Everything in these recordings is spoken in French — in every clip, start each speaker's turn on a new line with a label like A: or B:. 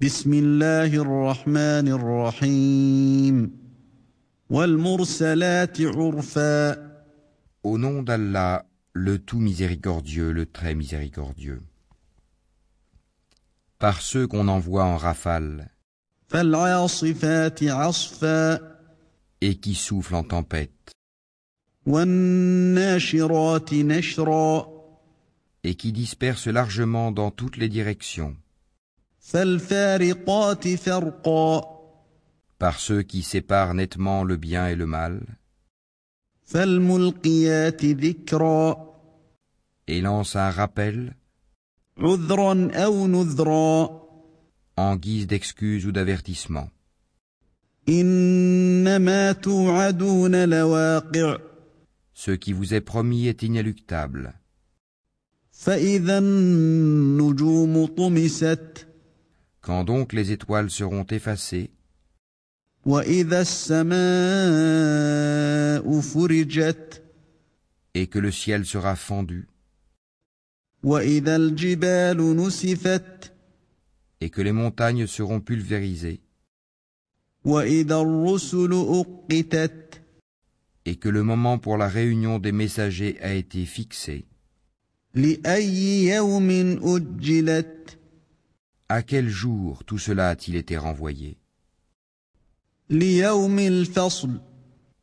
A: بسم الله الرحمن الرحيم والمرسلات عرفا
B: Au nom d'Allah, le tout miséricordieux, le très miséricordieux. Par ceux qu'on envoie en rafale
A: فالعاصفات عصفا
B: et qui soufflent en tempête
A: والناشرات نشرا
B: et qui dispersent largement dans toutes les directions. par ceux qui séparent nettement le bien et le mal, et lance un rappel, en guise d'excuse ou d'avertissement. Ce qui vous est promis est inéluctable. Quand donc les étoiles seront effacées, et que le ciel sera fendu, et que les montagnes seront pulvérisées, et que le moment pour la réunion des messagers a été fixé. À quel jour tout cela a-t-il été renvoyé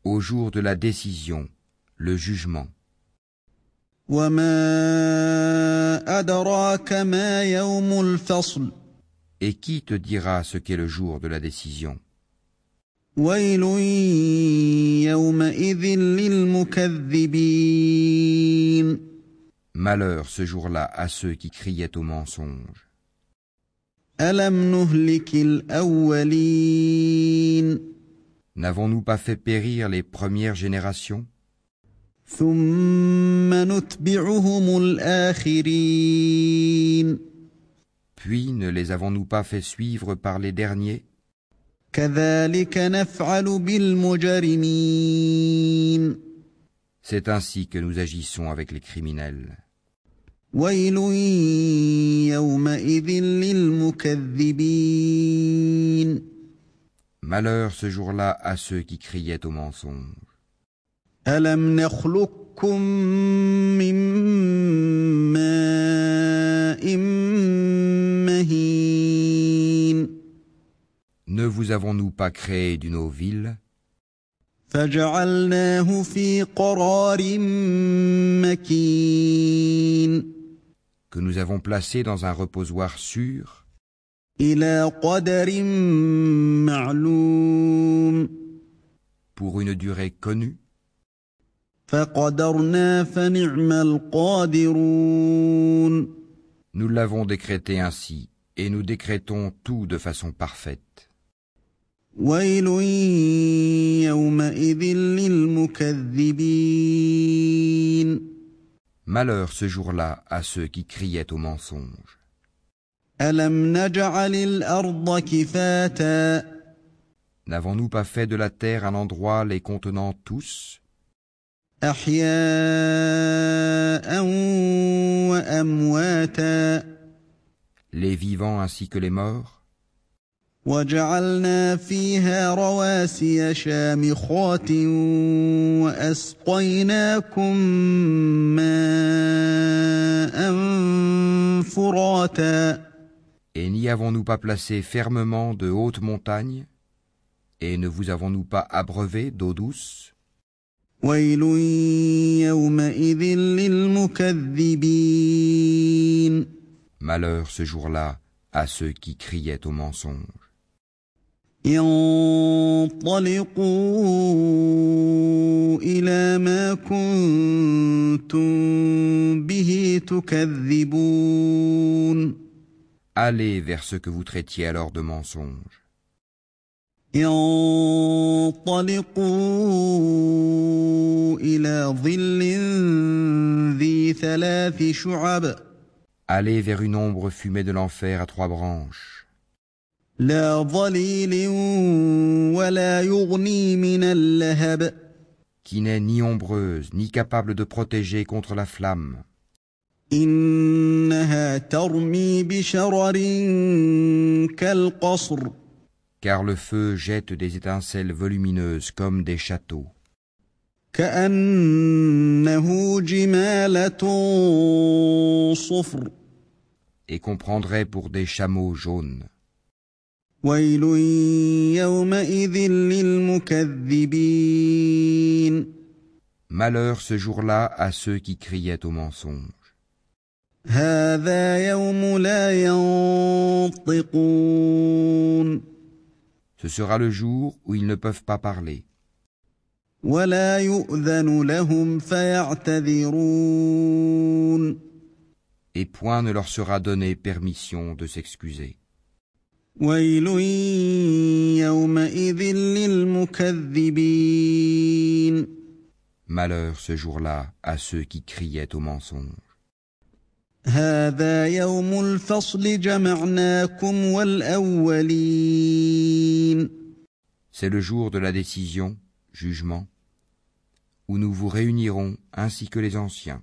B: Au jour de la décision, le jugement. Et qui te dira ce qu'est le jour de la décision Malheur ce jour-là à ceux qui criaient au mensonge. N'avons-nous pas fait périr les premières générations? Puis ne les avons-nous pas fait suivre par les derniers? C'est ainsi que nous agissons avec les criminels.
A: ويل يومئذ للمكذبين
B: Malheur ce jour-là à ceux qui criaient au mensonge.
A: الم نخلقكم من ماء مهين
B: Ne vous avons-nous pas créé d'une eau ville
A: فجعلناه في قرار مكين
B: que nous avons placé dans un reposoir sûr
A: الى قدر معلوم
B: pour une durée connue
A: فقدرنا فنعم القادرون
B: Nous l'avons décrété ainsi, et nous décrétons tout de façon parfaite.
A: ويل يومئذ للمكذبين
B: Malheur ce jour-là à ceux qui criaient au mensonge. N'avons-nous pas fait de la terre un endroit les contenant tous? Les vivants ainsi que les morts?
A: وجعلنا فيها رواسي شامخات واسقيناكم ماء فراتا
B: et n'y avons-nous pas placé fermement de hautes montagnes, et ne vous avons-nous pas abreuvé d'eau douce
A: ويل يومئذ للمكذبين
B: Malheur ce jour-là à ceux qui criaient au mensonge.
A: انطلقوا الى ما كنتم به تكذبون
B: Allez vers ce que vous traitiez alors de mensonge.
A: انطلقوا الى ظل ذي ثلاث شعب
B: Allez vers une ombre fumée de l'enfer à trois branches,
A: لا ظليل ولا يغني من اللهب
B: qui n'est ni ombreuse, ni capable de protéger contre la flamme.
A: إنها ترمي بشرر كالقصر
B: car le feu jette des étincelles volumineuses comme des châteaux,
A: كأنه جمالة صفر
B: et qu'on prendrait pour des chameaux jaunes.
A: ويل يومئذ للمكذبين
B: Malheur ce jour-là à ceux qui criaient au mensonge.
A: هذا يوم لا ينطقون
B: Ce sera le jour où ils ne peuvent pas parler,
A: ولا يؤذن لهم فيعتذرون
B: et point ne leur sera donné permission de s'excuser. Malheur ce jour-là à ceux qui criaient au mensonge. C'est le jour de la décision, jugement, où nous vous réunirons ainsi que les anciens.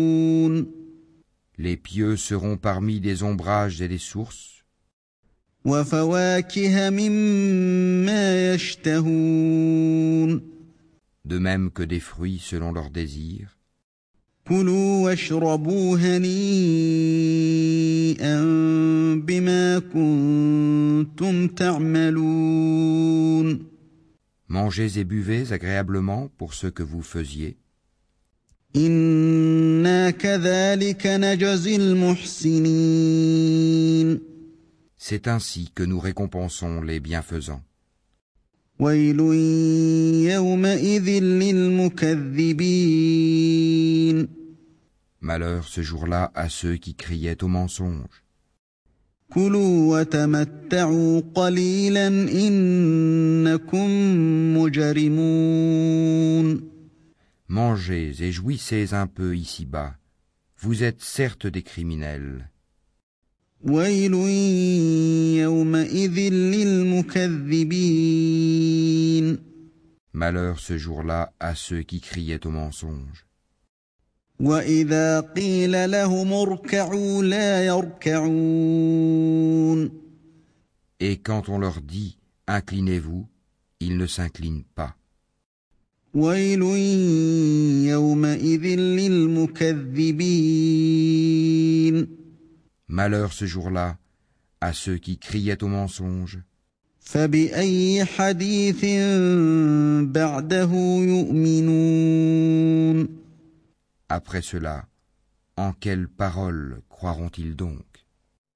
B: Les pieux seront parmi des ombrages et des sources. De même que des fruits selon
A: leur désir.
B: Mangez et buvez agréablement pour ce que vous faisiez. C'est ainsi que nous récompensons les bienfaisants. Malheur ce jour-là à ceux qui criaient au mensonge. Mangez et jouissez un peu ici-bas. Vous êtes certes des criminels. Malheur ce jour-là à ceux qui criaient au mensonge. Et quand on leur dit Inclinez-vous, ils ne s'inclinent pas. Malheur ce jour-là à ceux qui criaient au mensonge. Après cela, en quelles paroles croiront-ils donc?